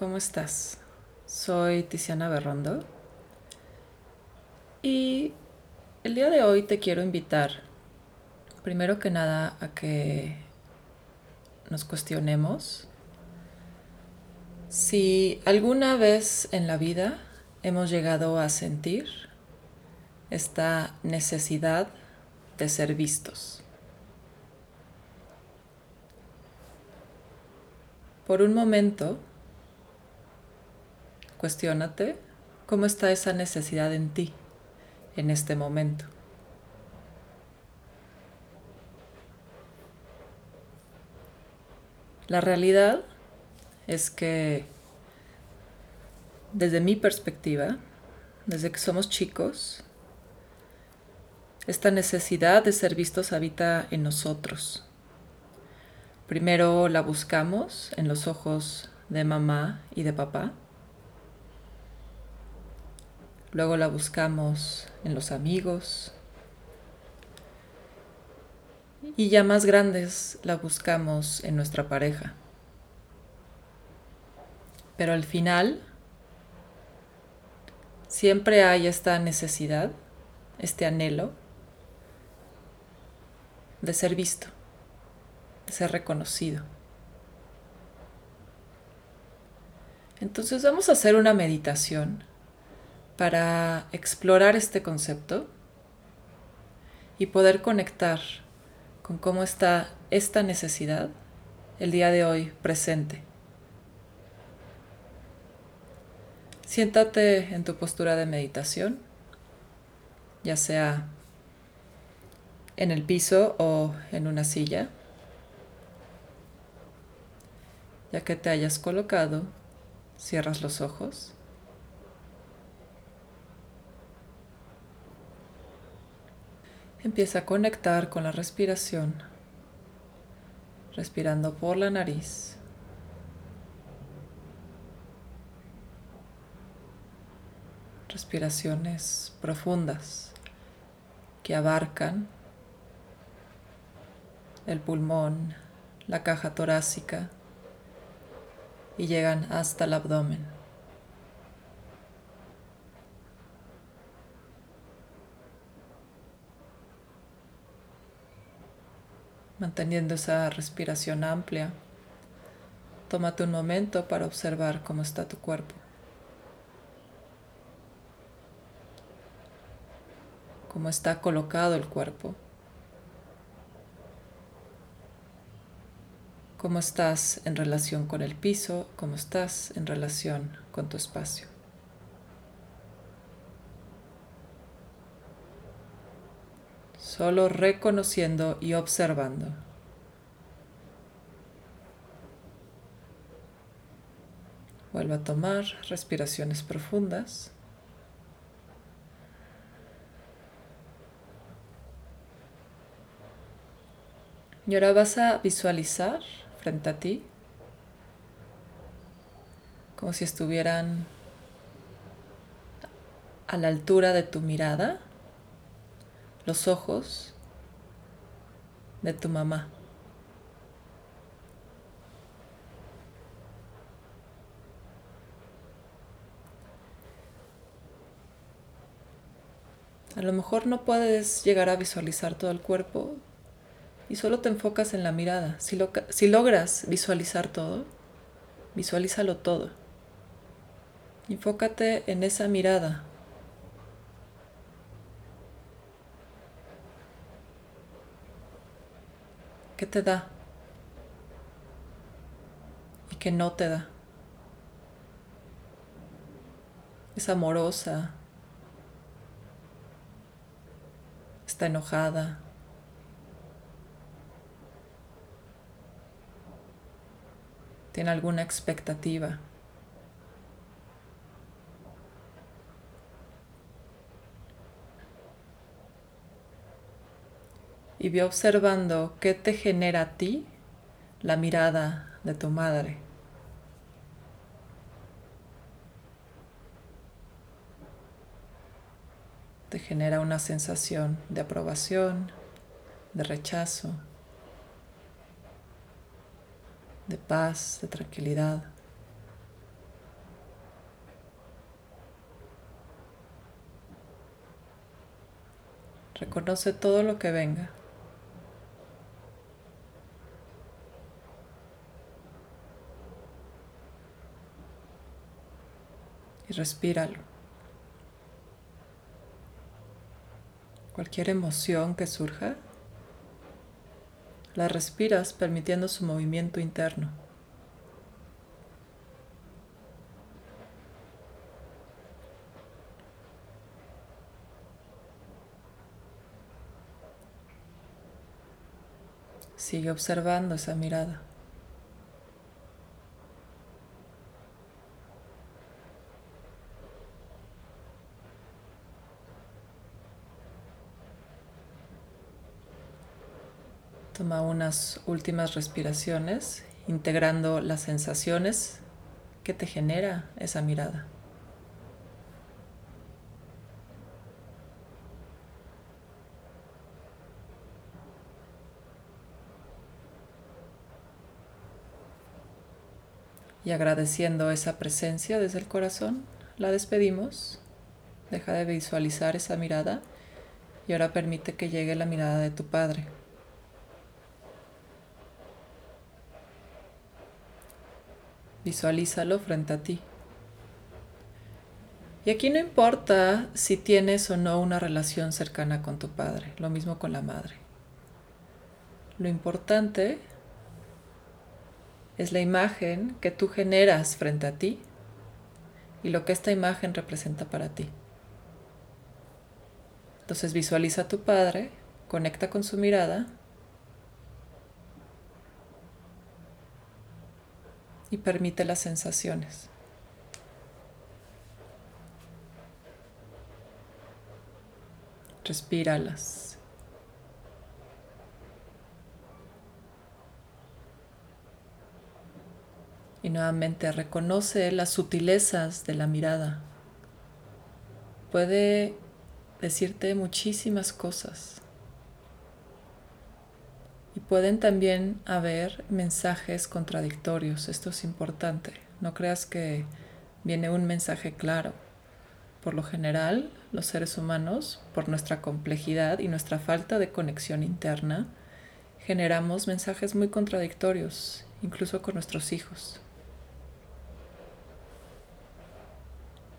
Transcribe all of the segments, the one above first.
¿cómo estás? Soy Tiziana Berrondo y el día de hoy te quiero invitar, primero que nada, a que nos cuestionemos si alguna vez en la vida hemos llegado a sentir esta necesidad de ser vistos. Por un momento, cuestiónate cómo está esa necesidad en ti en este momento. La realidad es que desde mi perspectiva, desde que somos chicos, esta necesidad de ser vistos habita en nosotros. Primero la buscamos en los ojos de mamá y de papá. Luego la buscamos en los amigos. Y ya más grandes la buscamos en nuestra pareja. Pero al final siempre hay esta necesidad, este anhelo de ser visto ser reconocido. Entonces vamos a hacer una meditación para explorar este concepto y poder conectar con cómo está esta necesidad el día de hoy presente. Siéntate en tu postura de meditación, ya sea en el piso o en una silla. Ya que te hayas colocado, cierras los ojos. Empieza a conectar con la respiración, respirando por la nariz. Respiraciones profundas que abarcan el pulmón, la caja torácica, y llegan hasta el abdomen. Manteniendo esa respiración amplia, tómate un momento para observar cómo está tu cuerpo. Cómo está colocado el cuerpo. cómo estás en relación con el piso, cómo estás en relación con tu espacio. Solo reconociendo y observando. Vuelvo a tomar respiraciones profundas. Y ahora vas a visualizar frente a ti, como si estuvieran a la altura de tu mirada, los ojos de tu mamá. A lo mejor no puedes llegar a visualizar todo el cuerpo, y solo te enfocas en la mirada. Si, si logras visualizar todo, visualízalo todo. Enfócate en esa mirada. ¿Qué te da? ¿Y qué no te da? Es amorosa. Está enojada. tiene alguna expectativa. y ve observando qué te genera a ti la mirada de tu madre. Te genera una sensación de aprobación, de rechazo, de paz, de tranquilidad. Reconoce todo lo que venga. Y respíralo. Cualquier emoción que surja, la respiras permitiendo su movimiento interno. Sigue observando esa mirada. Toma unas últimas respiraciones, integrando las sensaciones que te genera esa mirada. Y agradeciendo esa presencia desde el corazón, la despedimos. Deja de visualizar esa mirada y ahora permite que llegue la mirada de tu Padre. Visualízalo frente a ti. Y aquí no importa si tienes o no una relación cercana con tu padre, lo mismo con la madre. Lo importante es la imagen que tú generas frente a ti y lo que esta imagen representa para ti. Entonces visualiza a tu padre, conecta con su mirada y permite las sensaciones. Respíralas. Y nuevamente reconoce las sutilezas de la mirada. Puede decirte muchísimas cosas. Y pueden también haber mensajes contradictorios. Esto es importante. No creas que viene un mensaje claro. Por lo general, los seres humanos, por nuestra complejidad y nuestra falta de conexión interna, generamos mensajes muy contradictorios, incluso con nuestros hijos.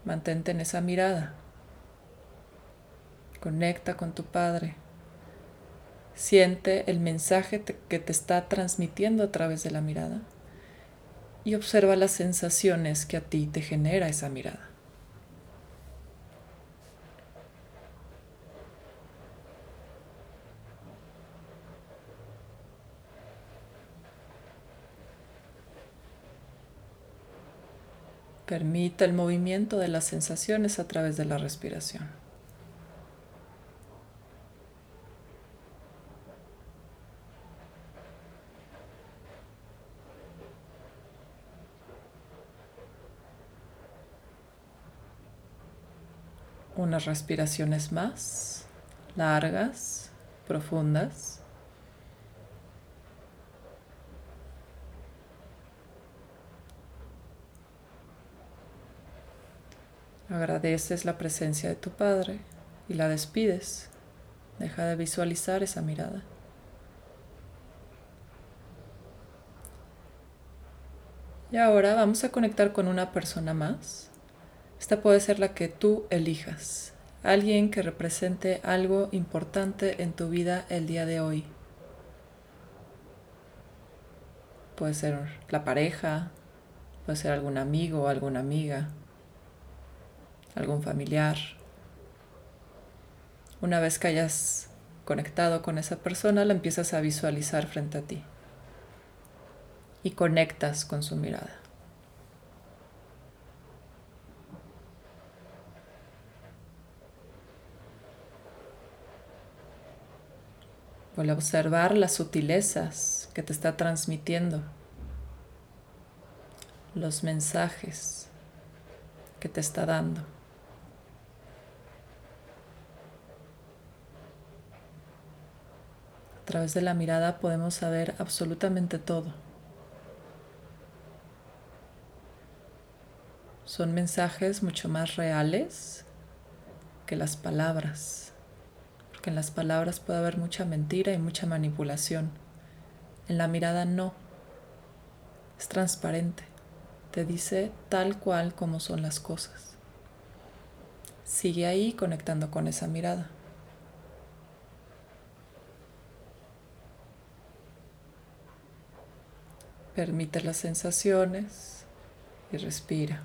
Mantente en esa mirada. Conecta con tu Padre. Siente el mensaje que te está transmitiendo a través de la mirada y observa las sensaciones que a ti te genera esa mirada. Permita el movimiento de las sensaciones a través de la respiración. Unas respiraciones más, largas, profundas. Agradeces la presencia de tu Padre y la despides. Deja de visualizar esa mirada. Y ahora vamos a conectar con una persona más. Esta puede ser la que tú elijas. Alguien que represente algo importante en tu vida el día de hoy. Puede ser la pareja, puede ser algún amigo alguna amiga algún familiar. Una vez que hayas conectado con esa persona, la empiezas a visualizar frente a ti y conectas con su mirada. A observar las sutilezas que te está transmitiendo, los mensajes que te está dando. A través de la mirada podemos saber absolutamente todo. Son mensajes mucho más reales que las palabras, porque en las palabras puede haber mucha mentira y mucha manipulación. En la mirada no. Es transparente. Te dice tal cual como son las cosas. Sigue ahí conectando con esa mirada. Permite las sensaciones y respira.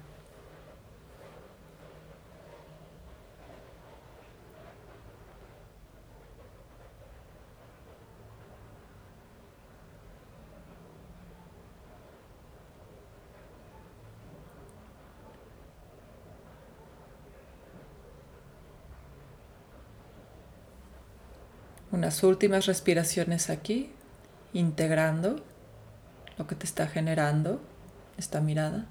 Unas últimas respiraciones aquí, integrando lo que te está generando esta mirada.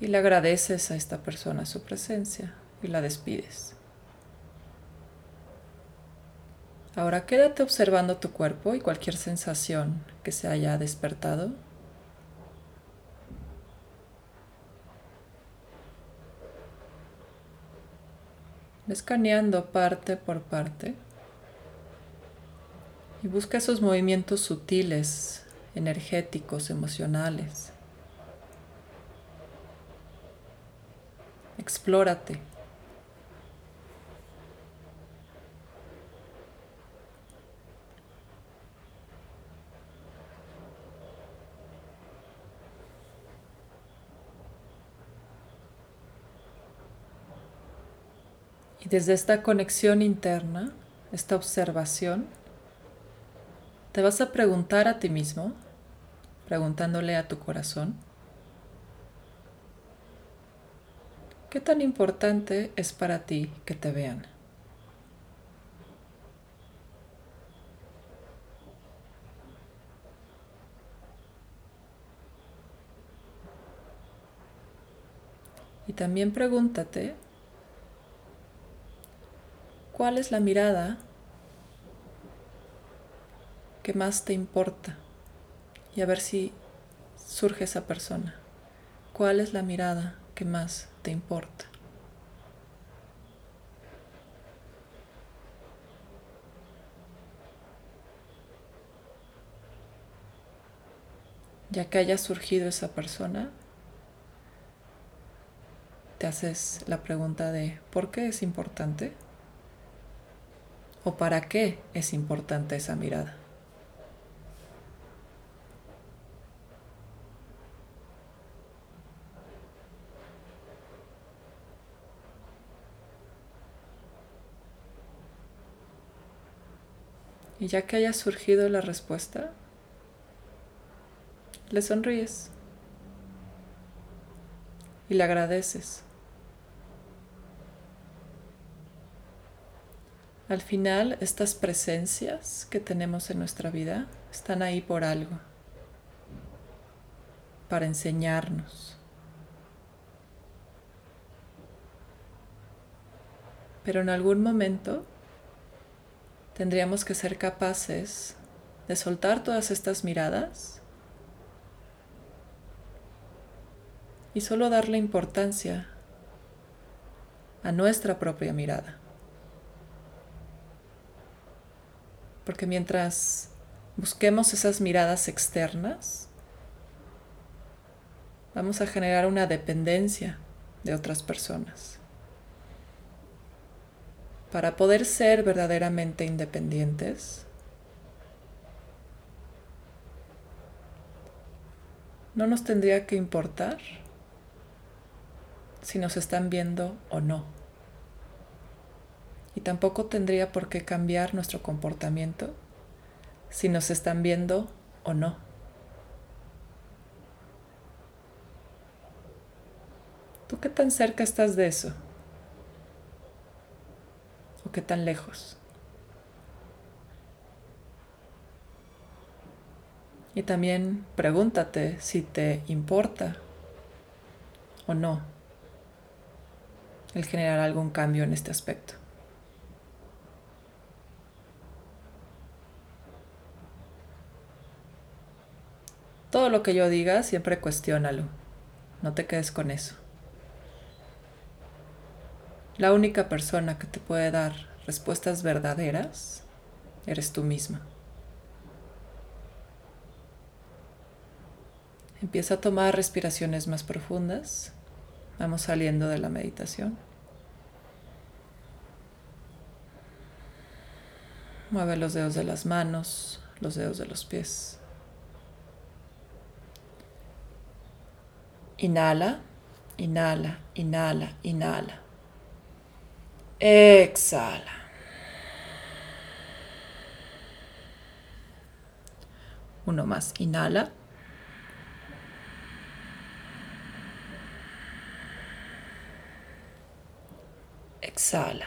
Y le agradeces a esta persona su presencia y la despides. Ahora quédate observando tu cuerpo y cualquier sensación que se haya despertado. Escaneando parte por parte y busca esos movimientos sutiles, energéticos, emocionales. Explórate. Y desde esta conexión interna, esta observación, te vas a preguntar a ti mismo, preguntándole a tu corazón, ¿qué tan importante es para ti que te vean? Y también pregúntate ¿Cuál es la mirada que más te importa? Y a ver si surge esa persona. ¿Cuál es la mirada que más te importa? Ya que haya surgido esa persona, te haces la pregunta de ¿por qué es importante? ¿O para qué es importante esa mirada? Y ya que haya surgido la respuesta, le sonríes y le agradeces. Al final, estas presencias que tenemos en nuestra vida están ahí por algo, para enseñarnos. Pero en algún momento tendríamos que ser capaces de soltar todas estas miradas y solo darle importancia a nuestra propia mirada. Porque mientras busquemos esas miradas externas, vamos a generar una dependencia de otras personas. Para poder ser verdaderamente independientes, no nos tendría que importar si nos están viendo o no y tampoco tendría por qué cambiar nuestro comportamiento si nos están viendo o no. ¿Tú qué tan cerca estás de eso? ¿O qué tan lejos? Y también pregúntate si te importa o no el generar algún cambio en este aspecto. Todo lo que yo diga, siempre cuestiónalo. No te quedes con eso. La única persona que te puede dar respuestas verdaderas eres tú misma. Empieza a tomar respiraciones más profundas. Vamos saliendo de la meditación. Mueve los dedos de las manos, los dedos de los pies. Inhala, inhala, inhala, inhala. Exhala. Uno más, inhala. Exhala.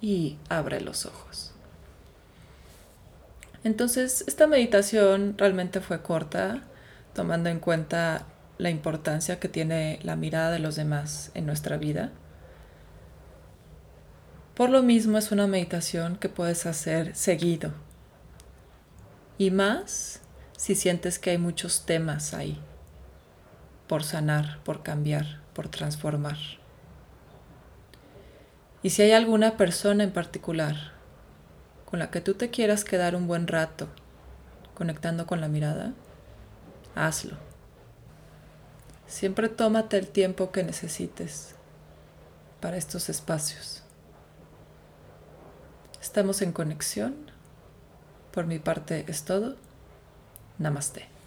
Y abre los ojos. Entonces, esta meditación realmente fue corta, tomando en cuenta la importancia que tiene la mirada de los demás en nuestra vida. Por lo mismo es una meditación que puedes hacer seguido. Y más si sientes que hay muchos temas ahí por sanar, por cambiar, por transformar. Y si hay alguna persona en particular con la que tú te quieras quedar un buen rato conectando con la mirada, hazlo. Siempre tómate el tiempo que necesites para estos espacios. Estamos en conexión. Por mi parte es todo. Namaste.